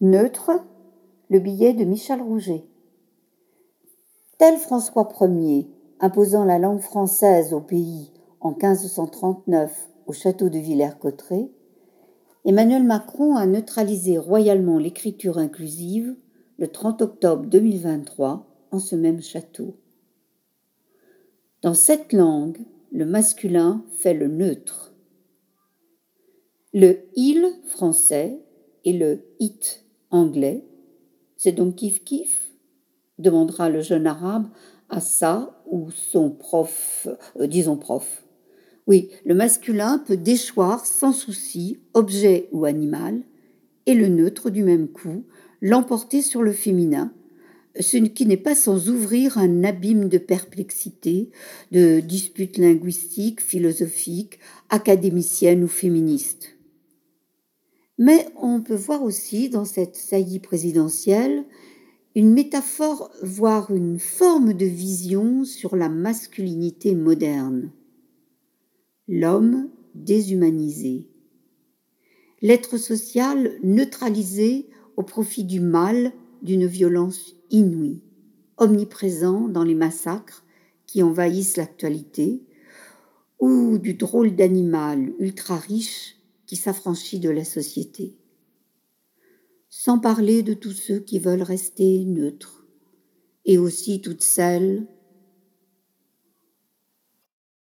Neutre, le billet de Michel Rouget. Tel François Ier, imposant la langue française au pays en 1539 au château de Villers-Cotterêts, Emmanuel Macron a neutralisé royalement l'écriture inclusive le 30 octobre 2023 en ce même château. Dans cette langue, le masculin fait le neutre. Le il français et le it anglais, c'est donc kiff kiff demandera le jeune arabe à sa ou son prof, euh, disons prof. Oui, le masculin peut déchoir sans souci objet ou animal, et le neutre du même coup l'emporter sur le féminin, ce qui n'est pas sans ouvrir un abîme de perplexité, de disputes linguistiques, philosophiques, académiciennes ou féministes. Mais on peut voir aussi dans cette saillie présidentielle une métaphore, voire une forme de vision sur la masculinité moderne. L'homme déshumanisé. L'être social neutralisé au profit du mal d'une violence inouïe, omniprésent dans les massacres qui envahissent l'actualité, ou du drôle d'animal ultra riche qui s'affranchit de la société. Sans parler de tous ceux qui veulent rester neutres, et aussi toutes celles